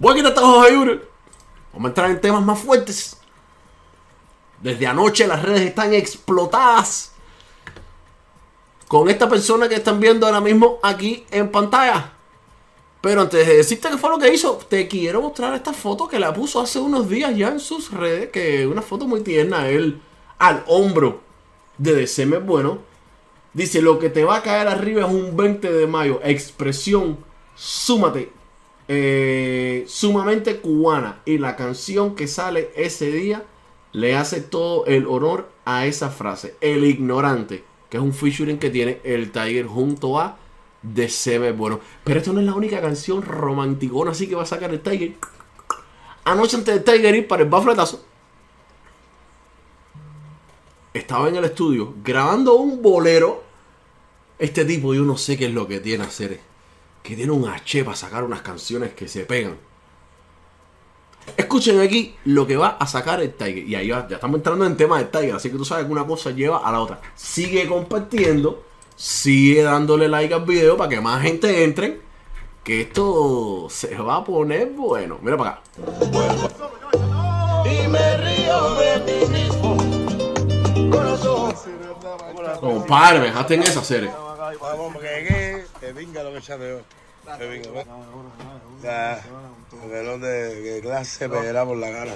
Voy a quitar estos ojos Vamos a entrar en temas más fuertes. Desde anoche las redes están explotadas. Con esta persona que están viendo ahora mismo aquí en pantalla. Pero antes de decirte qué fue lo que hizo, te quiero mostrar esta foto que la puso hace unos días ya en sus redes. Que una foto muy tierna. Él al hombro de Deceme Bueno. Dice, lo que te va a caer arriba es un 20 de mayo. Expresión, súmate. Eh, sumamente cubana. Y la canción que sale ese día le hace todo el honor a esa frase. El ignorante. Que es un featuring que tiene el Tiger junto a Deceme Bueno. Pero esto no es la única canción romanticona así que va a sacar el Tiger. Anoche antes de Tiger ir para el bafletazo estaba en el estudio grabando un bolero. Este tipo, yo no sé qué es lo que tiene hacer. Que tiene un H para sacar unas canciones que se pegan. Escuchen aquí lo que va a sacar el Tiger. Y ahí ya, estamos entrando en tema del Tiger. Así que tú sabes que una cosa lleva a la otra. Sigue compartiendo. Sigue dándole like al video para que más gente entre. Que esto se va a poner bueno. Mira para acá. Y me río de mí Compadre, me dejaste en esa serie. Vamos, que que venga lo que echa de hoy. Que venga, Ya, melón de clase me era por la cara.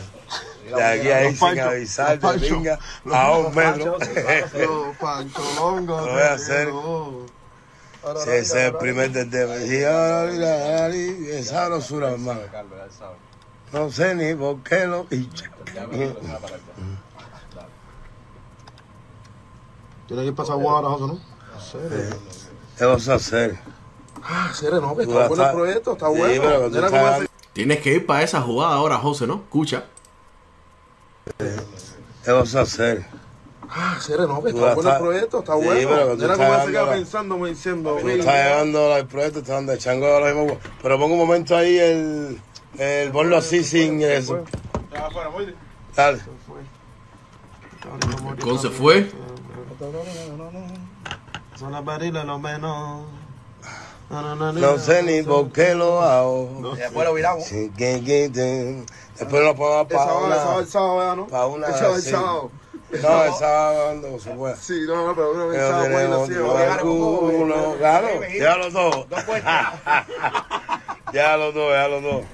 De aquí a ahí sin avisar, que venga a un metro. Lo voy a hacer. Si ese es el primer del tema. Y ahora, esa no sura, hermano. No sé ni por qué lo pincha. Tiene que ir para Guadalajara, José, ¿no? ¿Qué vas a hacer? Ah, hacer, no, que está bueno el proyecto, está bueno. Sí, Tienes que ir para esa jugada ahora, José, ¿no? Escucha. ¿Qué vas a hacer? Ah, hacer, no, que está bueno el proyecto, está bueno. Sí, pero Mira cómo se queda pensando, me diciendo. Está llegando el proyecto, está donde chango ahora mismo. Pero pongo un momento ahí el, el ponlo así sin eso. Dale. ¿Cómo se fue? Son las barilas los menos. No sé ni por qué lo hago. Después lo viramos. Después lo pongo para una. El sábado, ¿no? Para una. El sábado. No, el sábado no se puede. Sí, no, no, pero uno el sábado puede Uno, claro, ya los dos. Ya los dos, ya los dos.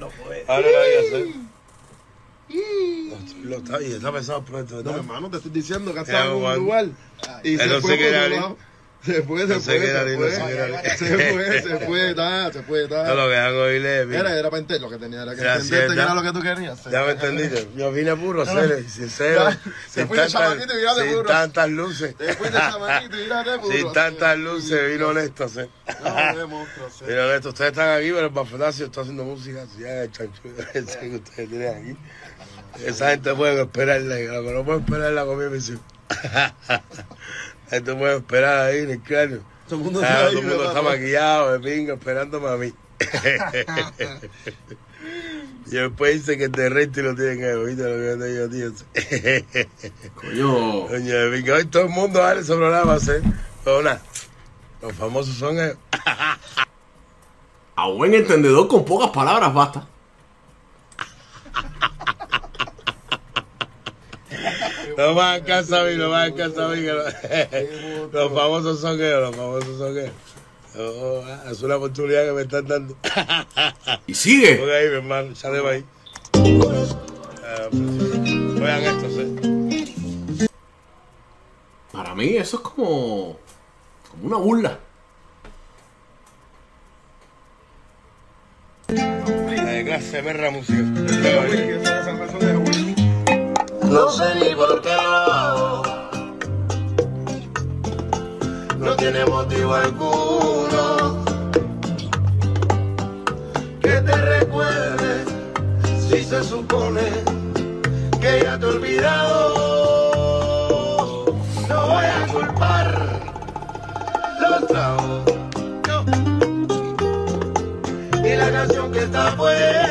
Ahora lo voy a hacer. Lo está, y está pesado pronto. No, hermano, te estoy diciendo que está en un lugar. Y se fue por se puede, se, puede, se, puede, se, puede, se puede, dar, se puede dar. lo que hago hoy le Era, era para entender lo que tenía, era que entenderte que era lo que tú querías. Ya me entendiste. Yo vine puro, sincero. sin, tantas, sin tantas luces. Después de chamaquito y de puro. Sin tantas luces, vino honesto, de monstruo, Vino honesto. Ustedes están aquí, pero el bafetacio está haciendo música. Ya el chancho que ustedes tienen aquí. Esa gente puede esperarla, que no puede esperar la comida misión. Esto puede esperar ahí en el cráneo. Todo el mundo, ah, todo el mundo está maquillado, de pinga, esperándome a mí. y después dice que te resto y lo tienen que oír, lo que te digo, tío. Coño. Coño, de pinga. Hoy todo el mundo vale ese programa, ¿sí? Pero nada, los famosos son ellos. a buen entendedor, con pocas palabras basta. No va a casa a mí, no va a casa a mí. los famosos son ellos, los famosos son ellos. Oh, ah, es una oportunidad que me están dando. ¿Y sigue? Ahí, mi hermano, ya de ahí. Vean esto, ¿sí? Para mí eso es como, como una burla. La clase perra música no sé ni por qué lo hago. No tiene motivo alguno que te recuerde si se supone que ya te he olvidado. No voy a culpar los tragos. Y la canción que está puesta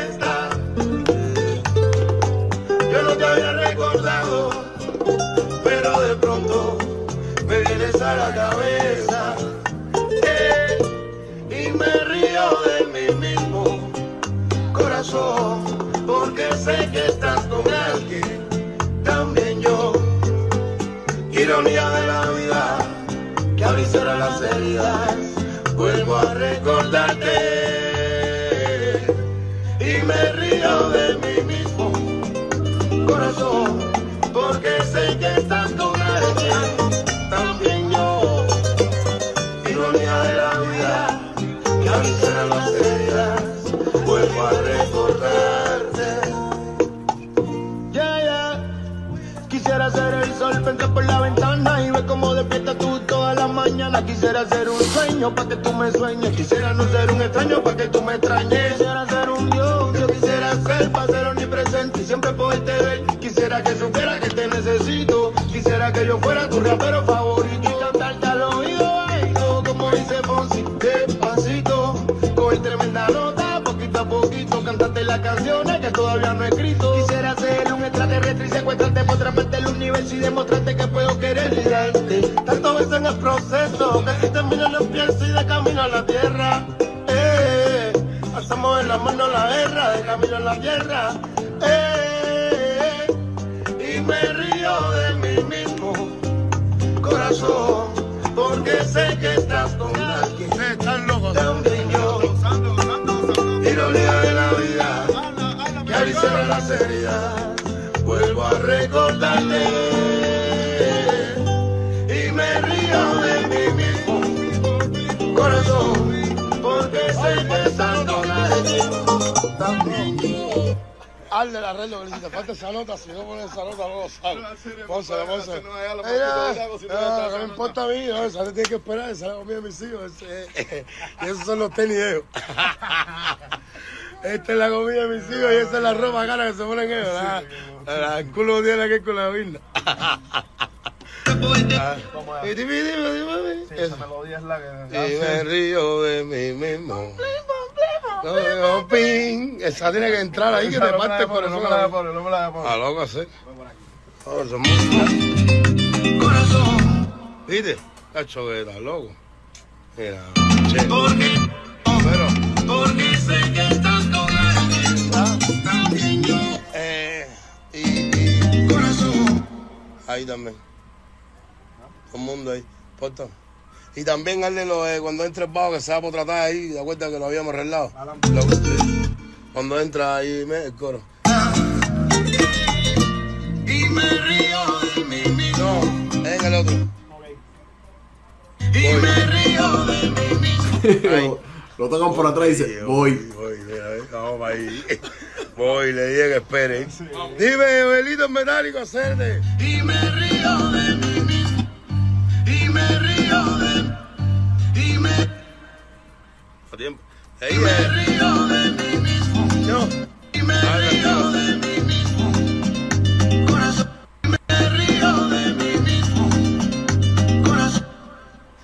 corazón. Porque sé que estás con alguien, también yo. Ironía de la vida, que avisará las heridas, vuelvo a recordarte y me río de mí mismo. Corazón, mañana. Quisiera ser un sueño para que tú me sueñes. Quisiera no ser un extraño para que tú me extrañes. Quisiera ser un Dios, yo quisiera ser para ser omnipresente y siempre poderte ver. Quisiera que supiera que te necesito. Quisiera que yo fuera tu rapero favorito y cantarte al oído, como dice Fonsi, despacito. Coger tremenda nota, poquito a poquito, cantarte las canciones Tanto veces en el proceso, que si termino el empiezo y de camino a la tierra. Eh, hacemos en la mano la guerra, de camino a la tierra. Eh, y me río de mí mismo, corazón, porque sé que estás Hazle el arreglo que le falta esa nota, si no pones esa nota no lo sabe. Pónsela, pónsela. No, no, no, no me importa a mí, no, esa tiene que esperar, esa es la comida de mis hijos. y esos son los tenis de ellos. Esta es la comida de mis hijos y esa es la ropa cara que se ponen ellos. El culo tiene que con la virna. Y dime, dime, dime, dime. Esa melodía es la que Y me río de mí mismo. No, no, ping. Esa tiene que entrar ahí que te parte por de poner, no me la A poner. loco, sí. Música. Corazón, ¿Viste? Cacho que está loco. Mira, che. porque, Pero, porque sé que estás con alguien, también yo, eh, y, y corazón. ahí también. Todo el mundo ahí. Porta. Y también hazle lo de cuando entra el bajo que se va por tratar ahí, de acuerdo que lo habíamos arreglado. Lo-. Cuando entra ahí me- el coro. Y me río de mí mismo, No, en el otro. y me río de mí mismo. lo, lo tocan por atrás y dice, voy. Voy, mira, vamos para ahí. Voy, le dije que espere. Dime, velito metálico, cerde. Y me río de mí mismo, y me tiempo. Me río de mí mismo, Yo. y me río de mí mismo. Corazón, y me río de mí mismo. Corazón,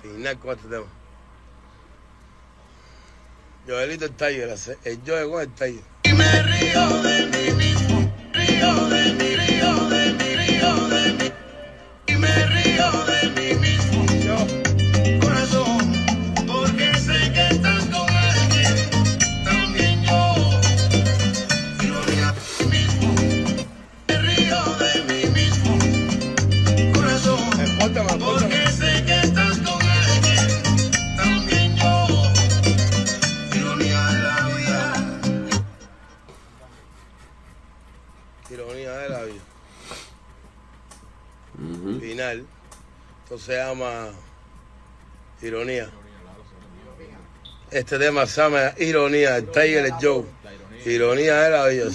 Final con este tema. Joelito el taller, el Joel con el taller. y me río de mí se llama Ironía. Este tema se llama Ironía, el Tiger Joe. Ironía de la vida.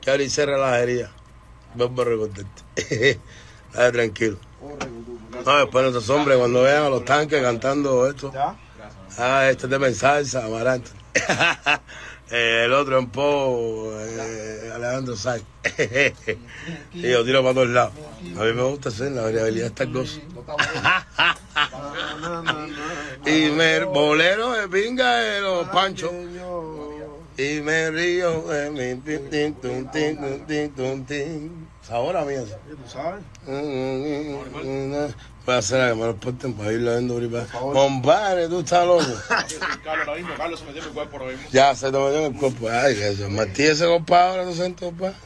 Que ahora hice relajería. Vuelvo a recordarte. Dale tranquilo. No, después nuestros hombres cuando vean a los tanques cantando esto. Ah, este tema en salsa, amaranto. Eh, el otro en po, eh, Alejandro Sáenz. y yo tiro para todos lados. A mí me gusta hacer la variabilidad está gozo. y me bolero de pinga de los panchos. y me río de mi tin, tin, tin, tun, tin, tun, tin. Ahora mía. ¿Tú sabes? Voy a hacer a que me lo porten para irlo viendo ahorita. Compadre, tú estás loco. Carlos, lo mismo, Carlos se metió en mi cuerpo lo mismo. Ya se te metió en el cuerpo. Ay, que eso. Martí ese compadre, ahora tú sientes, compadre.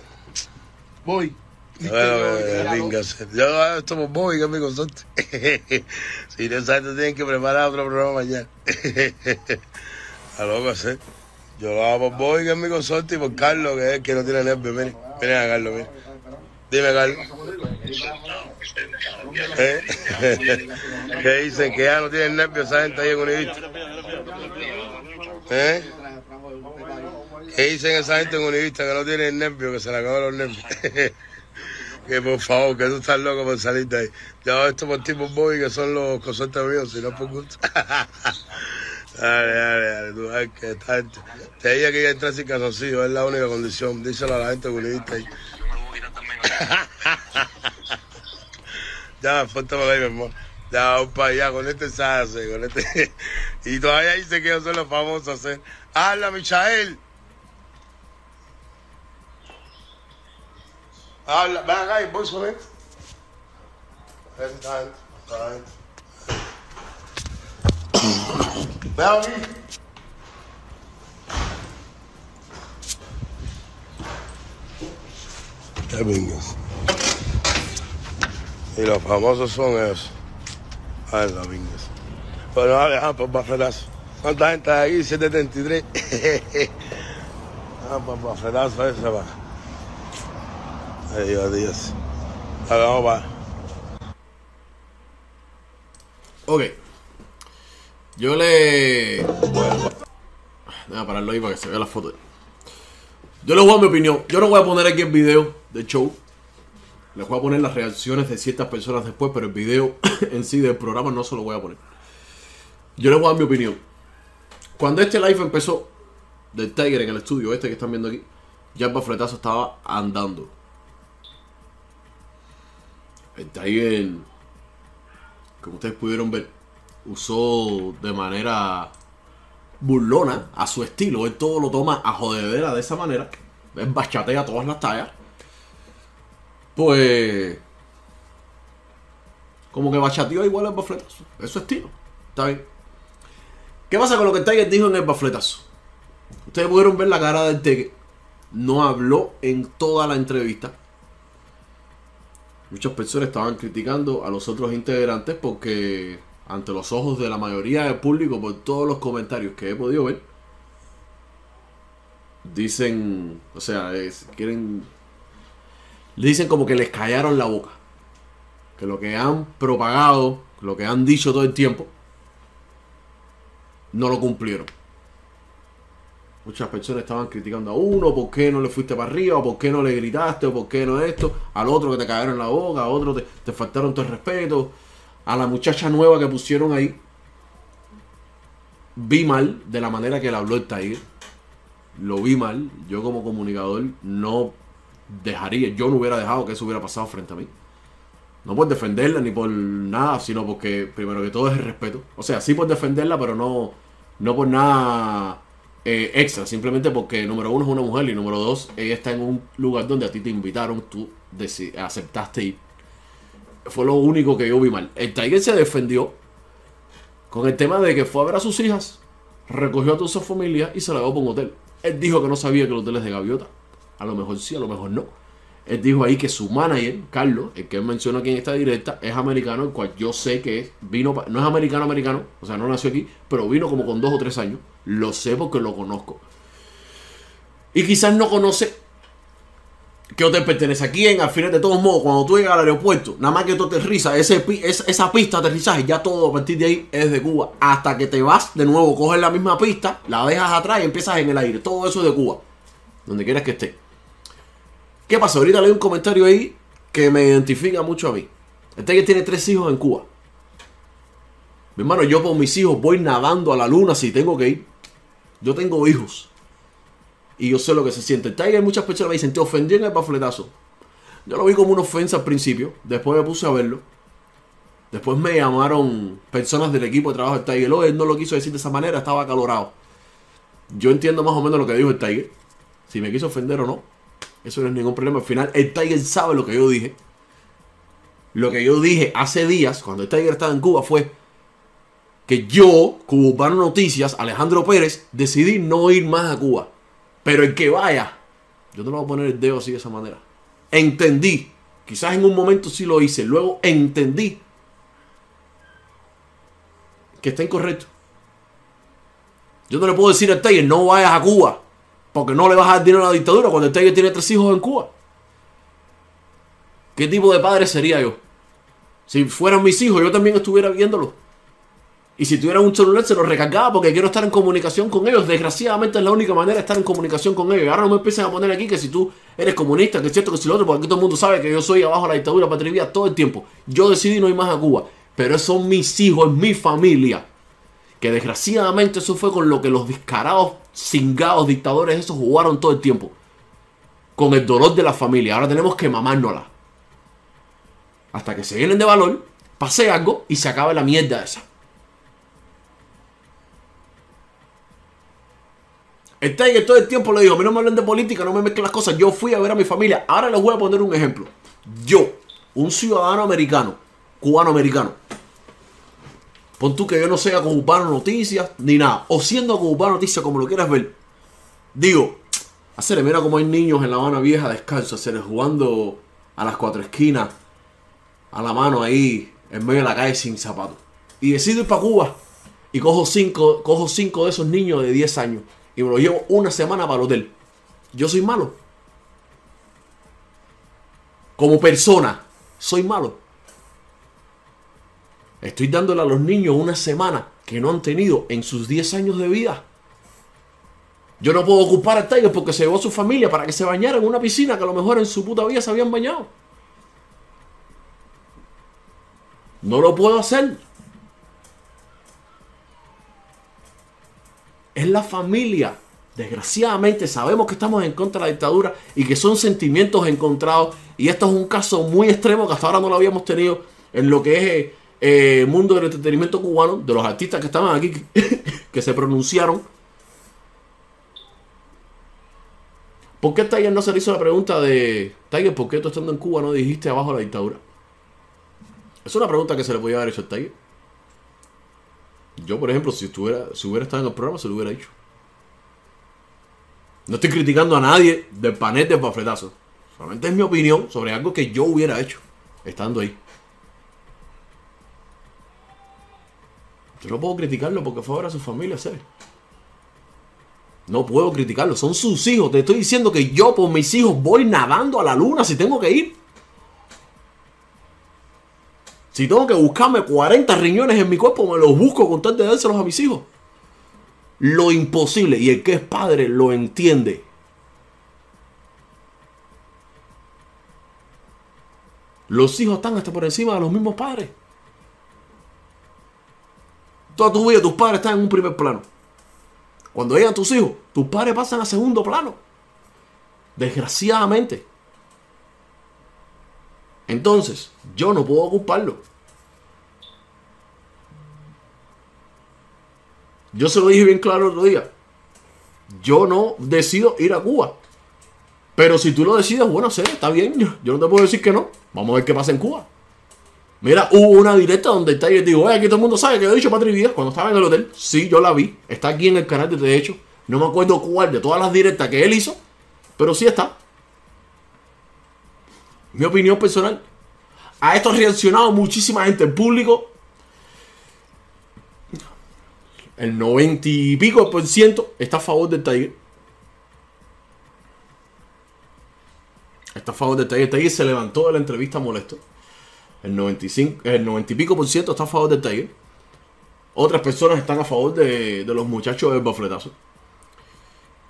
Voy. Bueno, que venga, yo esto por Bobby, que es mi consorte. si no sabes, te tienen que preparar otro programa mañana. A loco, hacer. Yo lo hago por Bobby, que es mi consorte, y por Carlos, que es el que no tiene nervios. Miren, miren a Carlos, miren. Dime, Carlos. ¿Eh? ¿Qué dicen? Que ya no tienen nervios esa gente ahí en Univista. ¿Eh? ¿Qué dicen esa gente en Univista que no tienen nervios, que se le acaban los nervios? que por favor, que tú estás loco por salir de ahí. Yo esto por ti, por Bobby, que son los consortes míos, si no por gusto. dale, dale, dale, tú sabes que esta gente. Te dije que iba a entrar sin calzoncillo, es la única condición. Díselo a la gente univista ahí. ya, por ahí, mi amor. Ya, vamos para allá, con este se hace, con este. y todavía dice que ellos son los famosos hacer. ¡Habla, Michael! Habla, ven acá y voy sobre él. Adentro. Ven aquí. Qué bingas. Y los famosos son esos. Ay, bingas. Bueno, dale, ah, pues bafetazo. ¿Cuánta gente hay aquí? 773. ah, pues bafetazo ese va. Ay, Dios, vamos para. Ok. Yo le. Voy a pararlo ahí para que se vea la foto. Yo les voy a dar mi opinión. Yo no voy a poner aquí el video del show. Les voy a poner las reacciones de ciertas personas después, pero el video en sí del programa no se lo voy a poner. Yo les voy a dar mi opinión. Cuando este live empezó, del Tiger en el estudio, este que están viendo aquí, ya el bafletazo estaba andando. El Tiger, como ustedes pudieron ver, usó de manera burlona a su estilo. Él todo lo toma a jodedera de esa manera. Él bachatea todas las tallas. Pues. Como que bachateó igual el bafletazo. Es su estilo. Está bien. ¿Qué pasa con lo que Tiger dijo en el bafletazo? Ustedes pudieron ver la cara del Teque. No habló en toda la entrevista. Muchas personas estaban criticando a los otros integrantes porque ante los ojos de la mayoría del público por todos los comentarios que he podido ver dicen, o sea, quieren dicen como que les callaron la boca. Que lo que han propagado, lo que han dicho todo el tiempo no lo cumplieron. Muchas personas estaban criticando a uno, ¿por qué no le fuiste para arriba? ¿O por qué no le gritaste? ¿O por qué no esto? Al otro que te cagaron la boca, a otro te, te faltaron el respeto. A la muchacha nueva que pusieron ahí, vi mal de la manera que le habló el. Lo vi mal. Yo como comunicador no dejaría, yo no hubiera dejado que eso hubiera pasado frente a mí. No por defenderla ni por nada, sino porque primero que todo es el respeto. O sea, sí por defenderla, pero no, no por nada eh, extra. Simplemente porque, número uno, es una mujer y número dos, ella está en un lugar donde a ti te invitaron, tú aceptaste ir. Fue lo único que yo vi mal. El Tiger se defendió con el tema de que fue a ver a sus hijas, recogió a toda su familia y se la llevó para un hotel. Él dijo que no sabía que el hotel es de gaviota. A lo mejor sí, a lo mejor no. Él dijo ahí que su manager, Carlos, el que él menciona aquí en esta directa, es americano, el cual yo sé que es, vino, no es americano americano, o sea, no nació aquí, pero vino como con dos o tres años. Lo sé porque lo conozco. Y quizás no conoce qué hotel pertenece a quién. Al final, de todos modos, cuando tú llegas al aeropuerto, nada más que tú aterrizas, esa pista de aterrizaje, ya todo a partir de ahí es de Cuba. Hasta que te vas de nuevo, coges la misma pista, la dejas atrás y empiezas en el aire. Todo eso es de Cuba. Donde quieras que esté. ¿Qué pasa? Ahorita leí un comentario ahí que me identifica mucho a mí. El Tiger tiene tres hijos en Cuba. Mi hermano, yo por mis hijos voy nadando a la luna si tengo que ir. Yo tengo hijos. Y yo sé lo que se siente. El Tiger, muchas personas me dicen, te ofendió en el bafletazo. Yo lo vi como una ofensa al principio. Después me puse a verlo. Después me llamaron personas del equipo de trabajo del Tiger. Oh, él no lo quiso decir de esa manera, estaba acalorado. Yo entiendo más o menos lo que dijo el Tiger. Si me quiso ofender o no. Eso no es ningún problema. Al final, el Tiger sabe lo que yo dije. Lo que yo dije hace días, cuando el Tiger estaba en Cuba, fue que yo, Cubano Noticias, Alejandro Pérez, decidí no ir más a Cuba. Pero el que vaya, yo no le voy a poner el dedo así de esa manera. Entendí. Quizás en un momento sí lo hice. Luego entendí que está incorrecto. Yo no le puedo decir al Tiger, no vayas a Cuba. Porque no le vas a dar dinero a la dictadura cuando Tiger tiene tres hijos en Cuba. ¿Qué tipo de padre sería yo? Si fueran mis hijos, yo también estuviera viéndolo. Y si tuviera un celular, se lo recargaba porque quiero estar en comunicación con ellos. Desgraciadamente es la única manera de estar en comunicación con ellos. Y ahora no me empiecen a poner aquí que si tú eres comunista, que es cierto que si lo otro, porque todo el mundo sabe que yo soy abajo de la dictadura patrivía todo el tiempo. Yo decidí no ir más a Cuba. Pero son mis hijos, es mi familia. Que desgraciadamente eso fue con lo que los descarados, cingados, dictadores, esos jugaron todo el tiempo. Con el dolor de la familia. Ahora tenemos que mamárnosla. Hasta que se vienen de valor, pase algo y se acabe la mierda esa. El Tiger todo el tiempo le digo, a mí no me hablen de política, no me mezclen las cosas. Yo fui a ver a mi familia. Ahora les voy a poner un ejemplo. Yo, un ciudadano americano, cubano-americano. Pon tú que yo no sea cubano noticias ni nada. O siendo cubano noticias, como lo quieras ver. Digo, hacerle, mira como hay niños en La Habana Vieja descalzos, hacerle jugando a las cuatro esquinas, a la mano ahí, en medio de la calle sin zapatos. Y decido ir para Cuba. Y cojo cinco, cojo cinco de esos niños de 10 años y me lo llevo una semana para el hotel. Yo soy malo. Como persona, soy malo. Estoy dándole a los niños una semana que no han tenido en sus 10 años de vida. Yo no puedo ocupar al Tiger porque se llevó a su familia para que se bañara en una piscina que a lo mejor en su puta vida se habían bañado. No lo puedo hacer. es la familia. Desgraciadamente sabemos que estamos en contra de la dictadura y que son sentimientos encontrados. Y esto es un caso muy extremo que hasta ahora no lo habíamos tenido en lo que es el eh, mundo del entretenimiento cubano, de los artistas que estaban aquí, que se pronunciaron. ¿Por qué Tiger no se le hizo la pregunta de Tiger, ¿por qué tú estando en Cuba no dijiste abajo la dictadura? Es una pregunta que se le podía haber hecho a Tiger. Yo, por ejemplo, si, estuviera, si hubiera estado en el programa, se lo hubiera dicho. No estoy criticando a nadie del panel de bafletazo. Solamente es mi opinión sobre algo que yo hubiera hecho estando ahí. Yo no puedo criticarlo porque fue ahora su familia, ¿sabes? No puedo criticarlo, son sus hijos. Te estoy diciendo que yo por mis hijos voy nadando a la luna si tengo que ir. Si tengo que buscarme 40 riñones en mi cuerpo, me los busco con tal de dárselos a mis hijos. Lo imposible. Y el que es padre lo entiende. Los hijos están hasta por encima de los mismos padres. Toda tu vida tus padres están en un primer plano. Cuando llegan tus hijos, tus padres pasan a segundo plano. Desgraciadamente. Entonces, yo no puedo ocuparlo. Yo se lo dije bien claro el otro día. Yo no decido ir a Cuba. Pero si tú lo decides, bueno, sé, está bien. Yo, no te puedo decir que no. Vamos a ver qué pasa en Cuba. Mira, hubo una directa donde está y digo, aquí todo el mundo sabe que he dicho Patri Vida cuando estaba en el hotel. Sí, yo la vi. Está aquí en el canal de hecho. No me acuerdo cuál de todas las directas que él hizo. Pero sí está. Mi opinión personal. A esto ha reaccionado muchísima gente. El público el 90 y pico por ciento está a favor del Tiger. Está a favor del Tiger. Tiger se levantó de la entrevista molesto. El 95, el 90 y pico por ciento está a favor del Tiger. Otras personas están a favor de, los muchachos del bafletazo.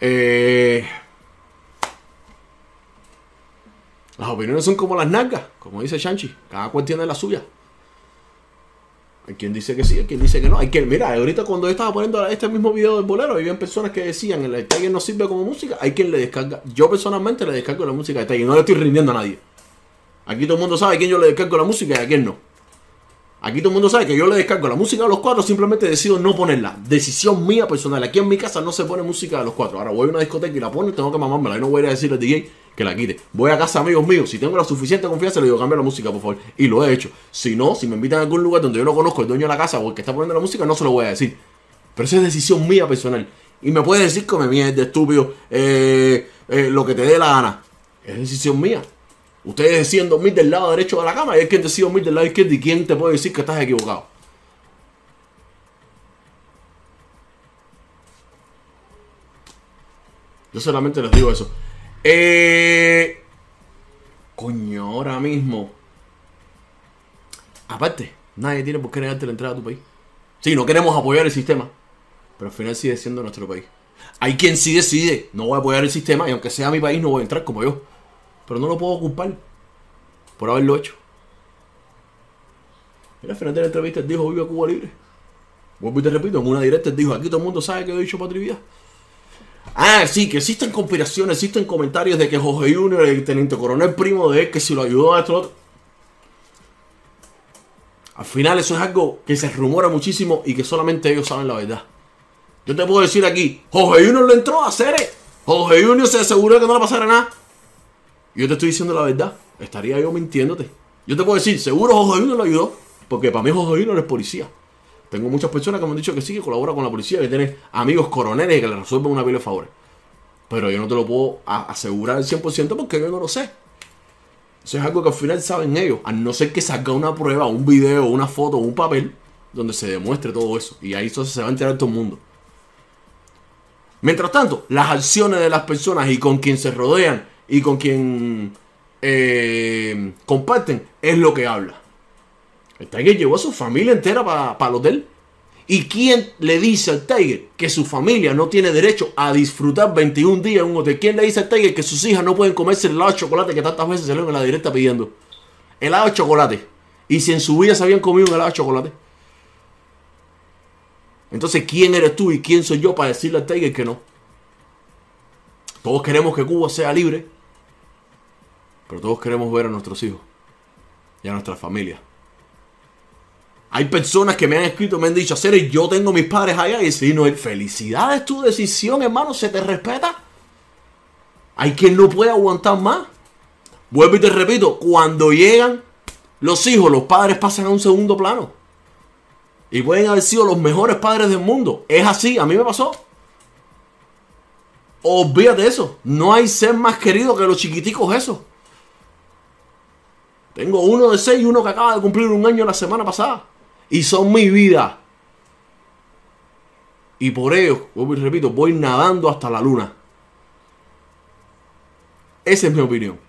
Eh, las opiniones son como las nalgas, como dice Chanchi. Cada cual tiene la suya. Hay quien dice que sí, hay quien dice que no. Hay quien, mira, ahorita cuando yo estaba poniendo este mismo video del bolero, había personas que decían, el Tiger no sirve como música, hay quien le descarga. Yo personalmente le descargo la música de Tiger, no le estoy rindiendo a nadie. Aquí todo el mundo sabe a quién yo le descargo la música y a quién no. Aquí todo el mundo sabe que yo le descargo la música a los cuatro, simplemente decido no ponerla. Decisión mía personal. Aquí en mi casa no se pone música de los cuatro. Ahora voy a una discoteca y la pongo y tengo que mamármela. Y no voy a ir a decirle al DJ que la quite. Voy a casa amigos míos. Si tengo la suficiente confianza, le digo cambia la música, por favor. Y lo he hecho. Si no, si me invitan a algún lugar donde yo no conozco el dueño de la casa o el que está poniendo la música, no se lo voy a decir. Pero esa es decisión mía personal. Y me puede decir que me de estúpido, eh, eh, lo que te dé la gana. Es decisión mía. Ustedes deciden dormir del lado derecho de la cama y es quien decide dormir del lado izquierdo y quién te puede decir que estás equivocado. Yo solamente les digo eso. Eh... Coño, ahora mismo. Aparte, nadie tiene por qué negarte la entrada a tu país. Sí, no queremos apoyar el sistema. Pero al final sigue siendo nuestro país. Hay quien sí decide, no voy a apoyar el sistema y aunque sea mi país no voy a entrar como yo. Pero no lo puedo culpar por haberlo hecho. Mira, al final de la entrevista él dijo, viva Cuba libre. Vuelvo y te repito, en una directa él dijo, aquí todo el mundo sabe que he dicho patria Ah, sí, que existen conspiraciones, existen comentarios de que Jorge Junior, el teniente coronel primo de él, que si lo ayudó a esto otro. Al final eso es algo que se rumora muchísimo y que solamente ellos saben la verdad. Yo te puedo decir aquí, Jorge Junior le entró a hacer. Jorge Junior se aseguró que no le pasara nada. Yo te estoy diciendo la verdad. Estaría yo mintiéndote. Yo te puedo decir, seguro Jorge Junior lo ayudó. Porque para mí Jorge Junior es policía. Tengo muchas personas que me han dicho que sí, que colabora con la policía, que tiene amigos coroneles que le resuelven una pila de favores. Pero yo no te lo puedo asegurar al 100% porque yo no lo sé. Eso es algo que al final saben ellos. A no ser que salga una prueba, un video, una foto, un papel, donde se demuestre todo eso. Y ahí entonces se va a enterar todo el mundo. Mientras tanto, las acciones de las personas y con quien se rodean y con quien eh, comparten es lo que habla. El Tiger llevó a su familia entera para el hotel. ¿Y quién le dice al Tiger que su familia no tiene derecho a disfrutar 21 días en un hotel? ¿Quién le dice al Tiger que sus hijas no pueden comerse el helado de chocolate que tantas veces se en la directa pidiendo? Helado de chocolate. Y si en su vida se habían comido un helado de chocolate. Entonces, ¿quién eres tú y quién soy yo para decirle al Tiger que no? Todos queremos que Cuba sea libre, pero todos queremos ver a nuestros hijos y a nuestra familia. Hay personas que me han escrito, me han dicho, hacer yo tengo mis padres allá y si no, felicidades tu decisión, hermano, se te respeta. Hay quien no puede aguantar más. Vuelvo y te repito, cuando llegan los hijos, los padres pasan a un segundo plano. Y pueden haber sido los mejores padres del mundo. Es así, a mí me pasó. Olvídate eso. No hay ser más querido que los chiquiticos esos. Tengo uno de seis y uno que acaba de cumplir un año la semana pasada. Y son mi vida. Y por ello, vuelvo y repito, voy nadando hasta la luna. Esa es mi opinión.